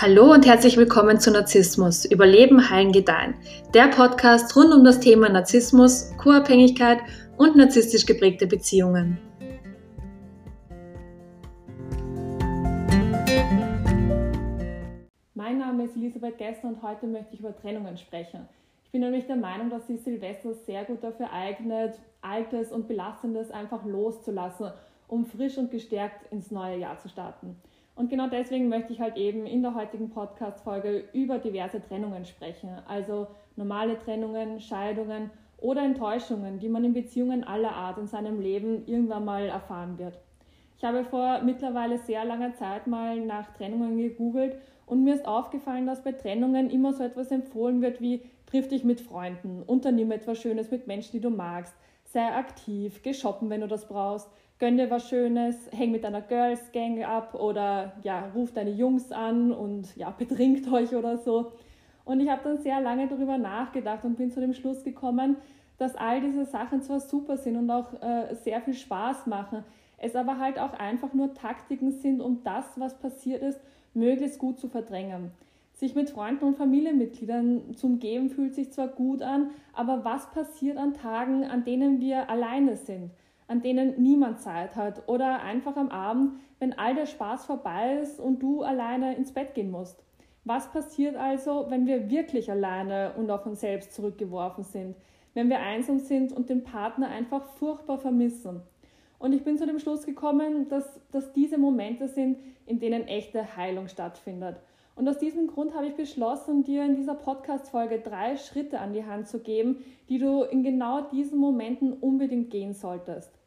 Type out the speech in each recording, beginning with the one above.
Hallo und herzlich willkommen zu Narzissmus, Überleben, Heilen, Gedeihen. Der Podcast rund um das Thema Narzissmus, Co-Abhängigkeit und narzisstisch geprägte Beziehungen. Mein Name ist Elisabeth Gessner und heute möchte ich über Trennungen sprechen. Ich bin nämlich der Meinung, dass sich Silvester sehr gut dafür eignet, Altes und Belastendes einfach loszulassen, um frisch und gestärkt ins neue Jahr zu starten. Und genau deswegen möchte ich halt eben in der heutigen Podcast-Folge über diverse Trennungen sprechen. Also normale Trennungen, Scheidungen oder Enttäuschungen, die man in Beziehungen aller Art in seinem Leben irgendwann mal erfahren wird. Ich habe vor mittlerweile sehr langer Zeit mal nach Trennungen gegoogelt und mir ist aufgefallen, dass bei Trennungen immer so etwas empfohlen wird wie triff dich mit Freunden, unternimm etwas Schönes mit Menschen, die du magst, sei aktiv, geh shoppen, wenn du das brauchst, gönn dir was Schönes, häng mit deiner Girls Gang ab oder ja, ruf deine Jungs an und ja, betrinkt euch oder so. Und ich habe dann sehr lange darüber nachgedacht und bin zu dem Schluss gekommen, dass all diese Sachen zwar super sind und auch äh, sehr viel Spaß machen, es aber halt auch einfach nur Taktiken sind, um das, was passiert ist, möglichst gut zu verdrängen. Sich mit Freunden und Familienmitgliedern zu umgeben fühlt sich zwar gut an, aber was passiert an Tagen, an denen wir alleine sind? An denen niemand Zeit hat oder einfach am Abend, wenn all der Spaß vorbei ist und du alleine ins Bett gehen musst. Was passiert also, wenn wir wirklich alleine und auf uns selbst zurückgeworfen sind, wenn wir einsam sind und den Partner einfach furchtbar vermissen? Und ich bin zu dem Schluss gekommen, dass, dass diese Momente sind, in denen echte Heilung stattfindet. Und aus diesem Grund habe ich beschlossen, dir in dieser Podcast-Folge drei Schritte an die Hand zu geben, die du in genau diesen Momenten unbedingt gehen solltest.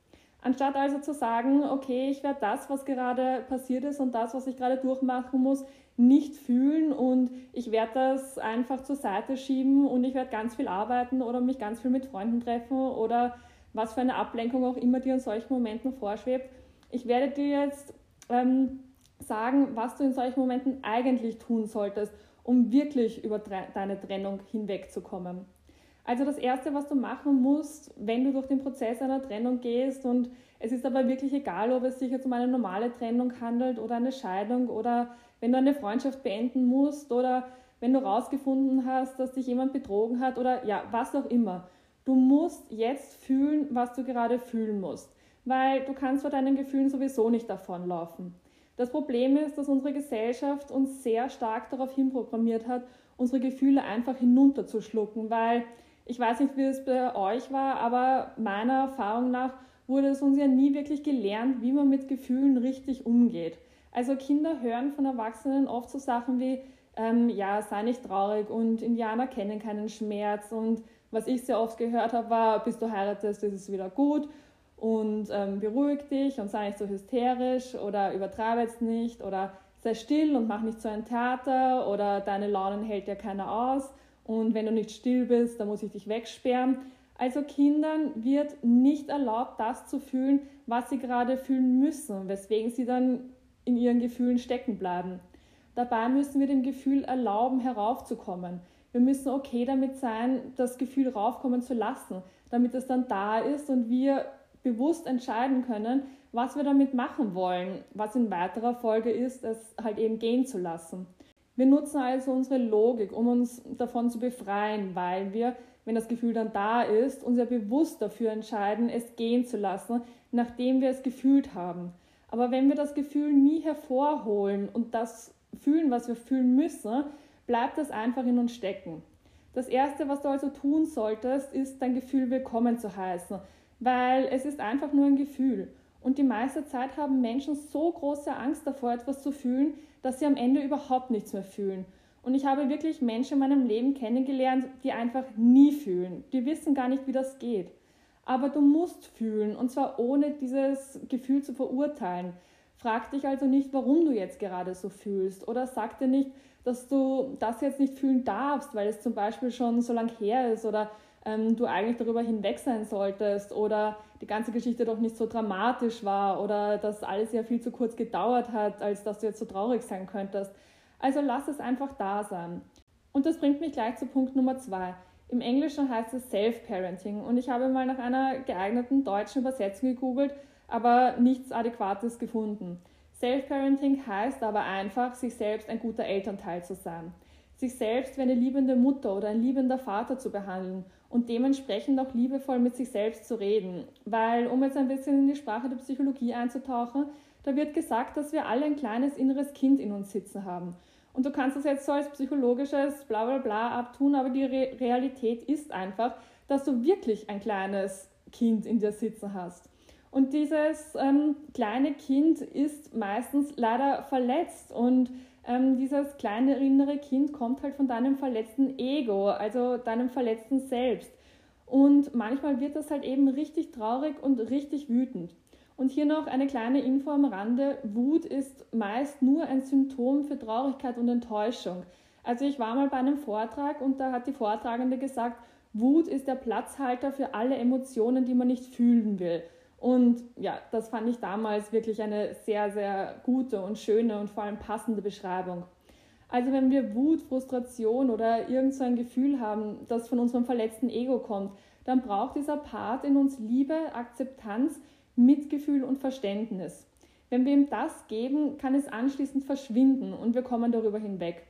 Anstatt also zu sagen, okay, ich werde das, was gerade passiert ist und das, was ich gerade durchmachen muss, nicht fühlen und ich werde das einfach zur Seite schieben und ich werde ganz viel arbeiten oder mich ganz viel mit Freunden treffen oder was für eine Ablenkung auch immer dir in solchen Momenten vorschwebt. Ich werde dir jetzt ähm, sagen, was du in solchen Momenten eigentlich tun solltest, um wirklich über deine Trennung hinwegzukommen. Also das Erste, was du machen musst, wenn du durch den Prozess einer Trennung gehst und es ist aber wirklich egal, ob es sich jetzt um eine normale Trennung handelt oder eine Scheidung oder wenn du eine Freundschaft beenden musst oder wenn du rausgefunden hast, dass dich jemand betrogen hat oder ja, was auch immer. Du musst jetzt fühlen, was du gerade fühlen musst, weil du kannst vor deinen Gefühlen sowieso nicht davonlaufen. Das Problem ist, dass unsere Gesellschaft uns sehr stark darauf hinprogrammiert hat, unsere Gefühle einfach hinunterzuschlucken, weil ich weiß nicht, wie es bei euch war, aber meiner Erfahrung nach wurde es uns ja nie wirklich gelernt, wie man mit Gefühlen richtig umgeht. Also Kinder hören von Erwachsenen oft so Sachen wie, ähm, ja, sei nicht traurig und Indianer kennen keinen Schmerz und was ich sehr oft gehört habe, war, bis du heiratest, ist es wieder gut und ähm, beruhig dich und sei nicht so hysterisch oder übertreibe jetzt nicht oder sei still und mach nicht so ein Theater oder deine Launen hält ja keiner aus und wenn du nicht still bist, dann muss ich dich wegsperren. Also Kindern wird nicht erlaubt, das zu fühlen, was sie gerade fühlen müssen, weswegen sie dann in ihren Gefühlen stecken bleiben. Dabei müssen wir dem Gefühl erlauben, heraufzukommen. Wir müssen okay damit sein, das Gefühl raufkommen zu lassen, damit es dann da ist und wir bewusst entscheiden können, was wir damit machen wollen, was in weiterer Folge ist, es halt eben gehen zu lassen. Wir nutzen also unsere Logik, um uns davon zu befreien, weil wir, wenn das Gefühl dann da ist, uns ja bewusst dafür entscheiden, es gehen zu lassen, nachdem wir es gefühlt haben. Aber wenn wir das Gefühl nie hervorholen und das fühlen, was wir fühlen müssen, bleibt das einfach in uns stecken. Das Erste, was du also tun solltest, ist dein Gefühl willkommen zu heißen, weil es ist einfach nur ein Gefühl. Und die meiste Zeit haben Menschen so große Angst davor, etwas zu fühlen, dass sie am Ende überhaupt nichts mehr fühlen. Und ich habe wirklich Menschen in meinem Leben kennengelernt, die einfach nie fühlen. Die wissen gar nicht, wie das geht. Aber du musst fühlen, und zwar ohne dieses Gefühl zu verurteilen. Frag dich also nicht, warum du jetzt gerade so fühlst. Oder sag dir nicht, dass du das jetzt nicht fühlen darfst, weil es zum Beispiel schon so lang her ist oder ähm, du eigentlich darüber hinweg sein solltest oder die ganze Geschichte doch nicht so dramatisch war oder dass alles ja viel zu kurz gedauert hat, als dass du jetzt so traurig sein könntest. Also lass es einfach da sein. Und das bringt mich gleich zu Punkt Nummer zwei. Im Englischen heißt es Self-Parenting und ich habe mal nach einer geeigneten deutschen Übersetzung gegoogelt, aber nichts Adäquates gefunden. Self-Parenting heißt aber einfach, sich selbst ein guter Elternteil zu sein, sich selbst wie eine liebende Mutter oder ein liebender Vater zu behandeln und dementsprechend auch liebevoll mit sich selbst zu reden. Weil, um jetzt ein bisschen in die Sprache der Psychologie einzutauchen, da wird gesagt, dass wir alle ein kleines inneres Kind in uns sitzen haben. Und du kannst das jetzt so als psychologisches bla bla bla abtun, aber die Re Realität ist einfach, dass du wirklich ein kleines Kind in dir sitzen hast. Und dieses ähm, kleine Kind ist meistens leider verletzt und ähm, dieses kleine innere Kind kommt halt von deinem verletzten Ego, also deinem verletzten Selbst. Und manchmal wird das halt eben richtig traurig und richtig wütend. Und hier noch eine kleine Info am Rande. Wut ist meist nur ein Symptom für Traurigkeit und Enttäuschung. Also ich war mal bei einem Vortrag und da hat die Vortragende gesagt, Wut ist der Platzhalter für alle Emotionen, die man nicht fühlen will. Und ja, das fand ich damals wirklich eine sehr, sehr gute und schöne und vor allem passende Beschreibung. Also wenn wir Wut, Frustration oder irgend so ein Gefühl haben, das von unserem verletzten Ego kommt, dann braucht dieser Part in uns Liebe, Akzeptanz, Mitgefühl und Verständnis. Wenn wir ihm das geben, kann es anschließend verschwinden und wir kommen darüber hinweg.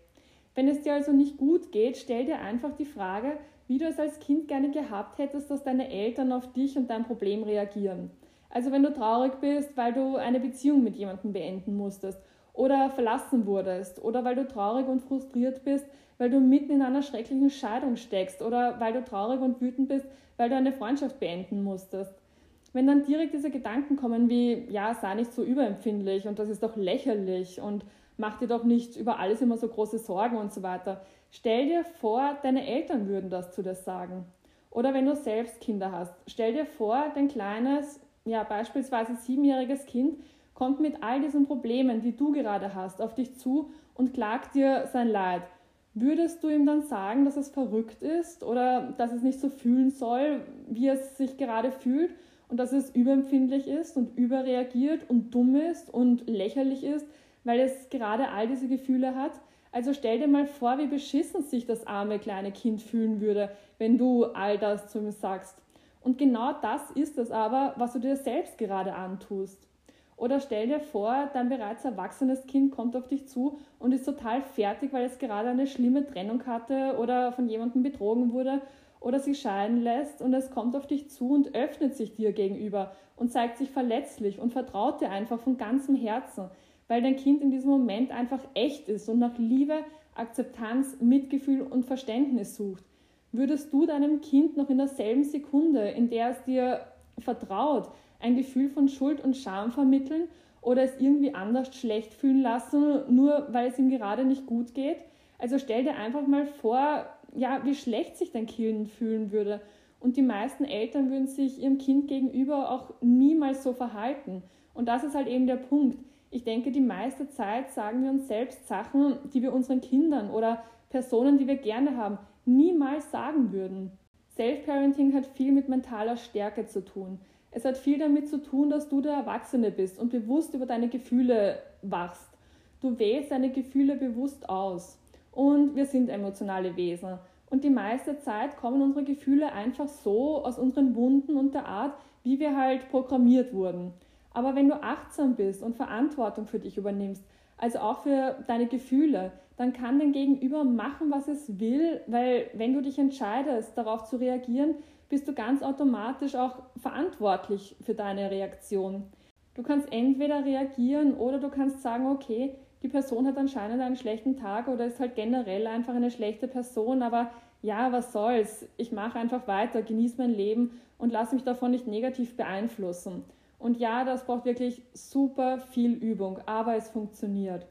Wenn es dir also nicht gut geht, stell dir einfach die Frage, wie du es als Kind gerne gehabt hättest, dass deine Eltern auf dich und dein Problem reagieren. Also wenn du traurig bist, weil du eine Beziehung mit jemandem beenden musstest oder verlassen wurdest oder weil du traurig und frustriert bist, weil du mitten in einer schrecklichen Scheidung steckst oder weil du traurig und wütend bist, weil du eine Freundschaft beenden musstest. Wenn dann direkt diese Gedanken kommen wie, ja, sei nicht so überempfindlich und das ist doch lächerlich und mach dir doch nicht über alles immer so große Sorgen und so weiter. Stell dir vor, deine Eltern würden das zu dir sagen. Oder wenn du selbst Kinder hast, stell dir vor, dein kleines, ja, beispielsweise siebenjähriges Kind kommt mit all diesen Problemen, die du gerade hast, auf dich zu und klagt dir sein Leid. Würdest du ihm dann sagen, dass es verrückt ist oder dass es nicht so fühlen soll, wie es sich gerade fühlt? und dass es überempfindlich ist und überreagiert und dumm ist und lächerlich ist, weil es gerade all diese Gefühle hat. Also stell dir mal vor, wie beschissen sich das arme kleine Kind fühlen würde, wenn du all das zu ihm sagst. Und genau das ist es aber, was du dir selbst gerade antust. Oder stell dir vor, dein bereits erwachsenes Kind kommt auf dich zu und ist total fertig, weil es gerade eine schlimme Trennung hatte oder von jemandem betrogen wurde oder sich scheiden lässt und es kommt auf dich zu und öffnet sich dir gegenüber und zeigt sich verletzlich und vertraut dir einfach von ganzem Herzen, weil dein Kind in diesem Moment einfach echt ist und nach Liebe, Akzeptanz, Mitgefühl und Verständnis sucht. Würdest du deinem Kind noch in derselben Sekunde, in der es dir vertraut, ein Gefühl von Schuld und Scham vermitteln oder es irgendwie anders schlecht fühlen lassen, nur weil es ihm gerade nicht gut geht? Also stell dir einfach mal vor, ja, wie schlecht sich dein Kind fühlen würde. Und die meisten Eltern würden sich ihrem Kind gegenüber auch niemals so verhalten. Und das ist halt eben der Punkt. Ich denke, die meiste Zeit sagen wir uns selbst Sachen, die wir unseren Kindern oder Personen, die wir gerne haben, niemals sagen würden. Self-Parenting hat viel mit mentaler Stärke zu tun. Es hat viel damit zu tun, dass du der Erwachsene bist und bewusst über deine Gefühle wachst. Du wählst deine Gefühle bewusst aus und wir sind emotionale Wesen. Und die meiste Zeit kommen unsere Gefühle einfach so aus unseren Wunden und der Art, wie wir halt programmiert wurden. Aber wenn du achtsam bist und Verantwortung für dich übernimmst, also auch für deine Gefühle, dann kann dein Gegenüber machen, was es will, weil wenn du dich entscheidest, darauf zu reagieren, bist du ganz automatisch auch verantwortlich für deine Reaktion. Du kannst entweder reagieren oder du kannst sagen, okay, die Person hat anscheinend einen schlechten Tag oder ist halt generell einfach eine schlechte Person, aber ja, was soll's? Ich mache einfach weiter, genieße mein Leben und lasse mich davon nicht negativ beeinflussen. Und ja, das braucht wirklich super viel Übung, aber es funktioniert.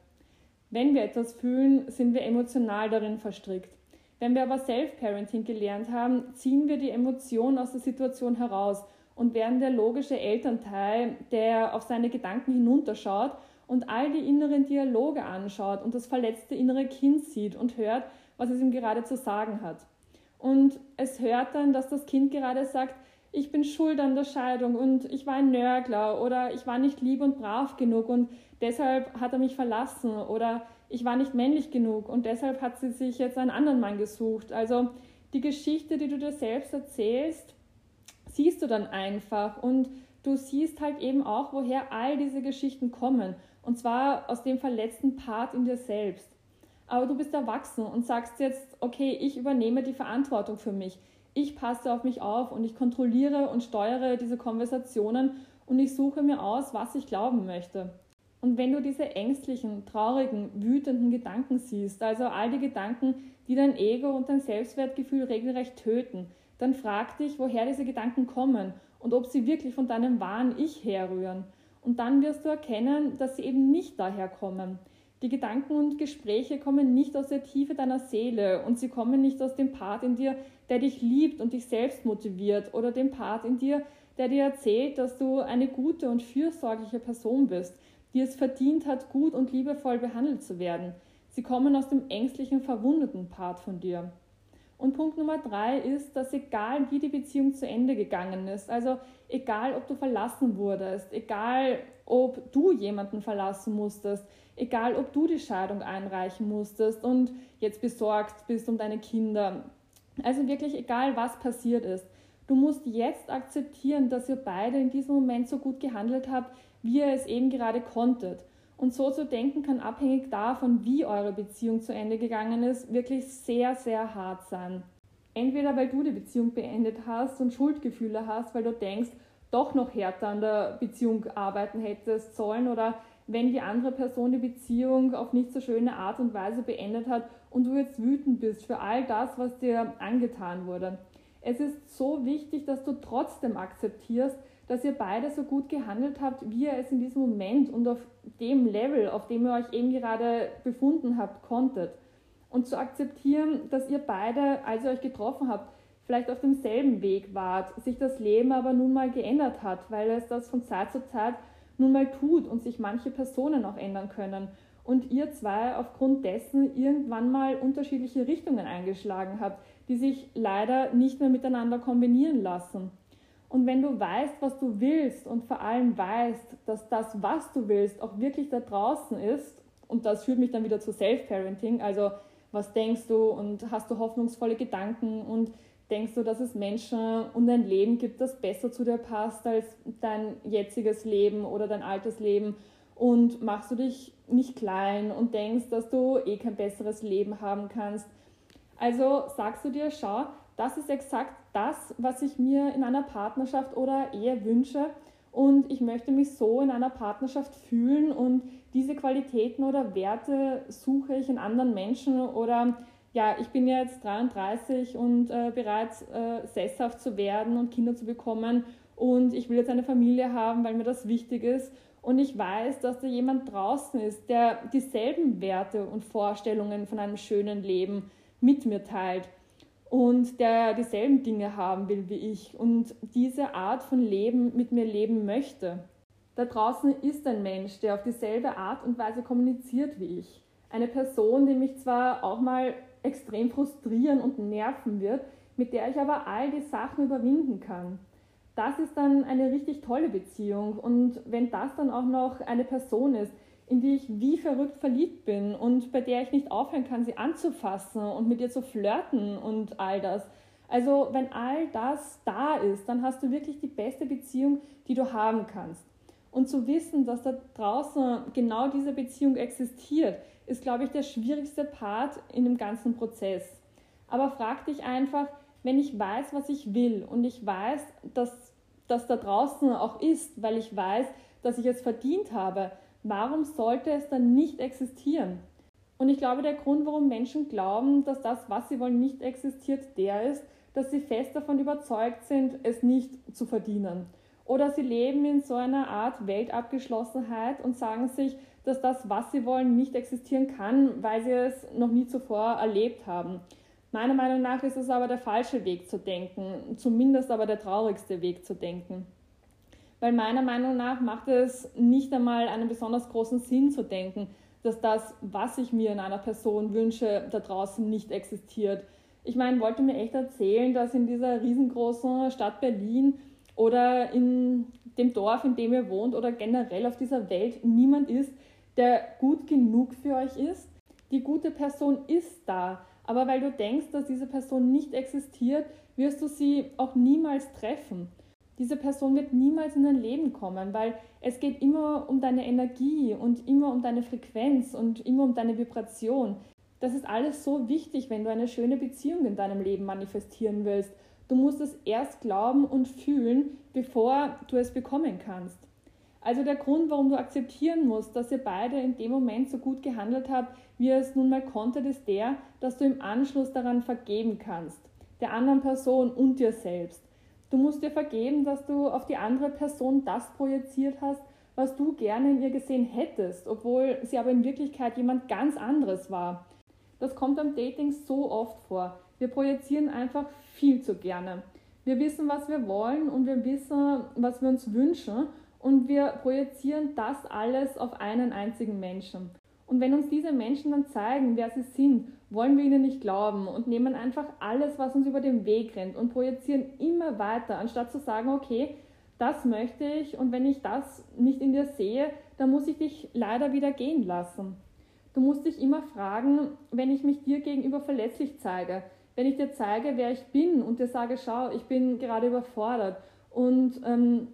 Wenn wir etwas fühlen, sind wir emotional darin verstrickt. Wenn wir aber Self-Parenting gelernt haben, ziehen wir die Emotion aus der Situation heraus und werden der logische Elternteil, der auf seine Gedanken hinunterschaut und all die inneren Dialoge anschaut und das verletzte innere Kind sieht und hört, was es ihm gerade zu sagen hat. Und es hört dann, dass das Kind gerade sagt, ich bin schuld an der Scheidung und ich war ein Nörgler oder ich war nicht lieb und brav genug und deshalb hat er mich verlassen oder ich war nicht männlich genug und deshalb hat sie sich jetzt einen anderen Mann gesucht. Also die Geschichte, die du dir selbst erzählst, siehst du dann einfach und du siehst halt eben auch, woher all diese Geschichten kommen Und zwar aus dem verletzten Part in dir selbst. Aber du bist erwachsen und sagst jetzt, okay, ich übernehme die Verantwortung für mich. Ich passe auf mich auf und ich kontrolliere und steuere diese Konversationen und ich suche mir aus, was ich glauben möchte. Und wenn du diese ängstlichen, traurigen, wütenden Gedanken siehst, also all die Gedanken, die dein Ego und dein Selbstwertgefühl regelrecht töten, dann frag dich, woher diese Gedanken kommen und ob sie wirklich von deinem wahren Ich herrühren. Und dann wirst du erkennen, dass sie eben nicht daher kommen. Die Gedanken und Gespräche kommen nicht aus der Tiefe deiner Seele und sie kommen nicht aus dem Part in dir, der dich liebt und dich selbst motiviert oder dem Part in dir, der dir erzählt, dass du eine gute und fürsorgliche Person bist, die es verdient hat, gut und liebevoll behandelt zu werden. Sie kommen aus dem ängstlichen, verwundeten Part von dir. Und Punkt Nummer drei ist, dass egal wie die Beziehung zu Ende gegangen ist, also egal ob du verlassen wurdest, egal ob du jemanden verlassen musstest, egal ob du die Scheidung einreichen musstest und jetzt besorgt bist um deine Kinder, also wirklich egal was passiert ist, du musst jetzt akzeptieren, dass ihr beide in diesem Moment so gut gehandelt habt, wie ihr es eben gerade konntet. Und so zu denken kann abhängig davon, wie eure Beziehung zu Ende gegangen ist, wirklich sehr, sehr hart sein. Entweder weil du die Beziehung beendet hast und Schuldgefühle hast, weil du denkst, doch noch härter an der Beziehung arbeiten hättest sollen oder wenn die andere Person die Beziehung auf nicht so schöne Art und Weise beendet hat und du jetzt wütend bist für all das, was dir angetan wurde. Es ist so wichtig, dass du trotzdem akzeptierst, dass ihr beide so gut gehandelt habt, wie ihr es in diesem Moment und auf dem Level, auf dem ihr euch eben gerade befunden habt, konntet. Und zu akzeptieren, dass ihr beide, als ihr euch getroffen habt, vielleicht auf demselben Weg wart, sich das Leben aber nun mal geändert hat, weil es das von Zeit zu Zeit nun mal tut und sich manche Personen auch ändern können. Und ihr zwei aufgrund dessen irgendwann mal unterschiedliche Richtungen eingeschlagen habt, die sich leider nicht mehr miteinander kombinieren lassen. Und wenn du weißt, was du willst und vor allem weißt, dass das, was du willst, auch wirklich da draußen ist, und das führt mich dann wieder zu Self-Parenting, also was denkst du und hast du hoffnungsvolle Gedanken und denkst du, dass es Menschen und ein Leben gibt, das besser zu dir passt als dein jetziges Leben oder dein altes Leben und machst du dich nicht klein und denkst, dass du eh kein besseres Leben haben kannst. Also sagst du dir, schau, das ist exakt das, was ich mir in einer Partnerschaft oder Ehe wünsche. Und ich möchte mich so in einer Partnerschaft fühlen und diese Qualitäten oder Werte suche ich in anderen Menschen oder ja, ich bin jetzt 33 und äh, bereits äh, sesshaft zu werden und Kinder zu bekommen und ich will jetzt eine Familie haben, weil mir das wichtig ist und ich weiß, dass da jemand draußen ist, der dieselben Werte und Vorstellungen von einem schönen Leben mit mir teilt und der dieselben Dinge haben will wie ich und diese Art von Leben mit mir leben möchte. Da draußen ist ein Mensch, der auf dieselbe Art und Weise kommuniziert wie ich. Eine Person, die mich zwar auch mal extrem frustrieren und nerven wird, mit der ich aber all die Sachen überwinden kann. Das ist dann eine richtig tolle Beziehung. Und wenn das dann auch noch eine Person ist, in die ich wie verrückt verliebt bin und bei der ich nicht aufhören kann, sie anzufassen und mit ihr zu flirten und all das. Also wenn all das da ist, dann hast du wirklich die beste Beziehung, die du haben kannst. Und zu wissen, dass da draußen genau diese Beziehung existiert, ist, glaube ich, der schwierigste Part in dem ganzen Prozess. Aber frag dich einfach, wenn ich weiß, was ich will und ich weiß, dass das da draußen auch ist, weil ich weiß, dass ich es verdient habe, warum sollte es dann nicht existieren? Und ich glaube, der Grund, warum Menschen glauben, dass das, was sie wollen, nicht existiert, der ist, dass sie fest davon überzeugt sind, es nicht zu verdienen. Oder sie leben in so einer Art Weltabgeschlossenheit und sagen sich, dass das, was sie wollen, nicht existieren kann, weil sie es noch nie zuvor erlebt haben. Meiner Meinung nach ist es aber der falsche Weg zu denken, zumindest aber der traurigste Weg zu denken weil meiner Meinung nach macht es nicht einmal einen besonders großen Sinn zu denken, dass das, was ich mir in einer Person wünsche, da draußen nicht existiert. Ich meine, wollte mir echt erzählen, dass in dieser riesengroßen Stadt Berlin oder in dem Dorf, in dem ihr wohnt oder generell auf dieser Welt niemand ist, der gut genug für euch ist? Die gute Person ist da, aber weil du denkst, dass diese Person nicht existiert, wirst du sie auch niemals treffen. diese Person wird niemals in dein Leben kommen, weil es geht immer um deine Energie und immer um deine Frequenz und immer um deine Vibration. Das ist alles so wichtig, wenn du eine schöne Beziehung in deinem Leben manifestieren willst. Du musst es erst glauben und fühlen, bevor du es bekommen kannst. Also der Grund, warum du akzeptieren musst, dass ihr beide in dem Moment so gut gehandelt habt, wie ihr es nun mal konntet, ist der, dass du im Anschluss daran vergeben kannst. Der anderen Person und dir selbst. Du musst dir vergeben, dass du auf die andere Person das projiziert hast, was du gerne in ihr gesehen hättest, obwohl sie aber in Wirklichkeit jemand ganz anderes war. Das kommt beim Dating so oft vor. Wir projizieren einfach viel zu gerne. Wir wissen, was wir wollen und wir wissen, was wir uns wünschen und wir projizieren das alles auf einen einzigen Menschen. Und wenn uns diese Menschen dann zeigen, wer sie sind, wollen wir ihnen nicht glauben und nehmen einfach alles, was uns über den Weg rennt und projizieren immer weiter, anstatt zu sagen, okay, das möchte ich und wenn ich das nicht in dir sehe, dann muss ich dich leider wieder gehen lassen. Du musst dich immer fragen, wenn ich mich dir gegenüber verletzlich zeige, wenn ich dir zeige, wer ich bin und dir sage, schau, ich bin gerade überfordert und ähm,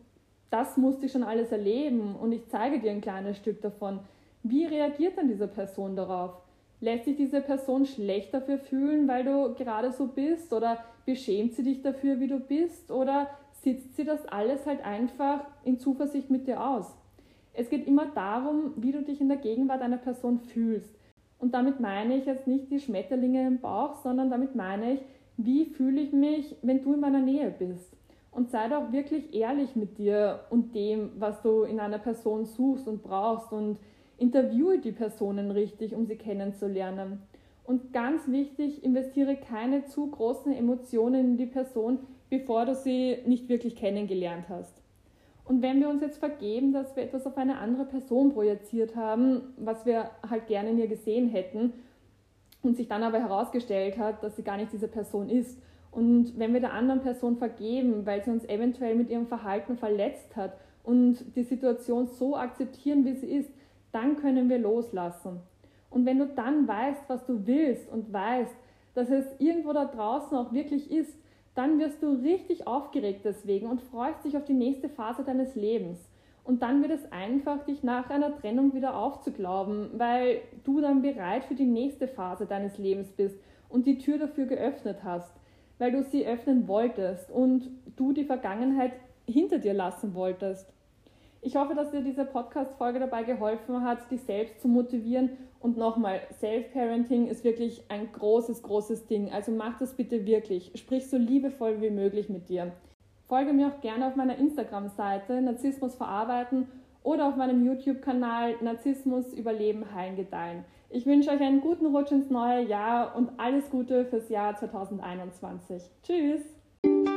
das musste ich schon alles erleben und ich zeige dir ein kleines Stück davon. Wie reagiert dann diese Person darauf? Lässt sich diese Person schlecht dafür fühlen, weil du gerade so bist? Oder beschämt sie dich dafür, wie du bist? Oder sitzt sie das alles halt einfach in Zuversicht mit dir aus? Es geht immer darum, wie du dich in der Gegenwart einer Person fühlst. Und damit meine ich jetzt nicht die Schmetterlinge im Bauch, sondern damit meine ich, wie fühle ich mich, wenn du in meiner Nähe bist und sei doch wirklich ehrlich mit dir und dem, was du in einer Person suchst und brauchst und interviewe die Personen richtig, um sie kennenzulernen. Und ganz wichtig, investiere keine zu großen Emotionen in die Person, bevor du sie nicht wirklich kennengelernt hast. Und wenn wir uns jetzt vergeben, dass wir etwas auf eine andere Person projiziert haben, was wir halt gerne in ihr gesehen hätten, und sich dann aber herausgestellt hat, dass sie gar nicht diese Person ist und wenn wir der anderen Person vergeben, weil sie uns eventuell mit ihrem Verhalten verletzt hat und die Situation so akzeptieren, wie sie ist, dann können wir loslassen. Und wenn du dann weißt, was du willst und weißt, dass es irgendwo da draußen auch wirklich ist, dann wirst du richtig aufgeregt deswegen und freust dich auf die nächste Phase deines Lebens. Und dann wird es einfach, dich nach einer Trennung wieder aufzuglauben, weil du dann bereit für die nächste Phase deines Lebens bist und die Tür dafür geöffnet hast weil du sie öffnen wolltest und du die Vergangenheit hinter dir lassen wolltest. Ich hoffe, dass dir diese Podcast-Folge dabei geholfen hat, dich selbst zu motivieren. Und nochmal, Self-Parenting ist wirklich ein großes, großes Ding. Also mach das bitte wirklich. Sprich so liebevoll wie möglich mit dir. Folge mir auch gerne auf meiner Instagram-Seite Narzissmus verarbeiten oder auf meinem YouTube-Kanal Narzissmus überleben, heilen, gedeihen. Ich wünsche euch einen guten Rutsch ins neue Jahr und alles Gute fürs Jahr 2021. Tschüss!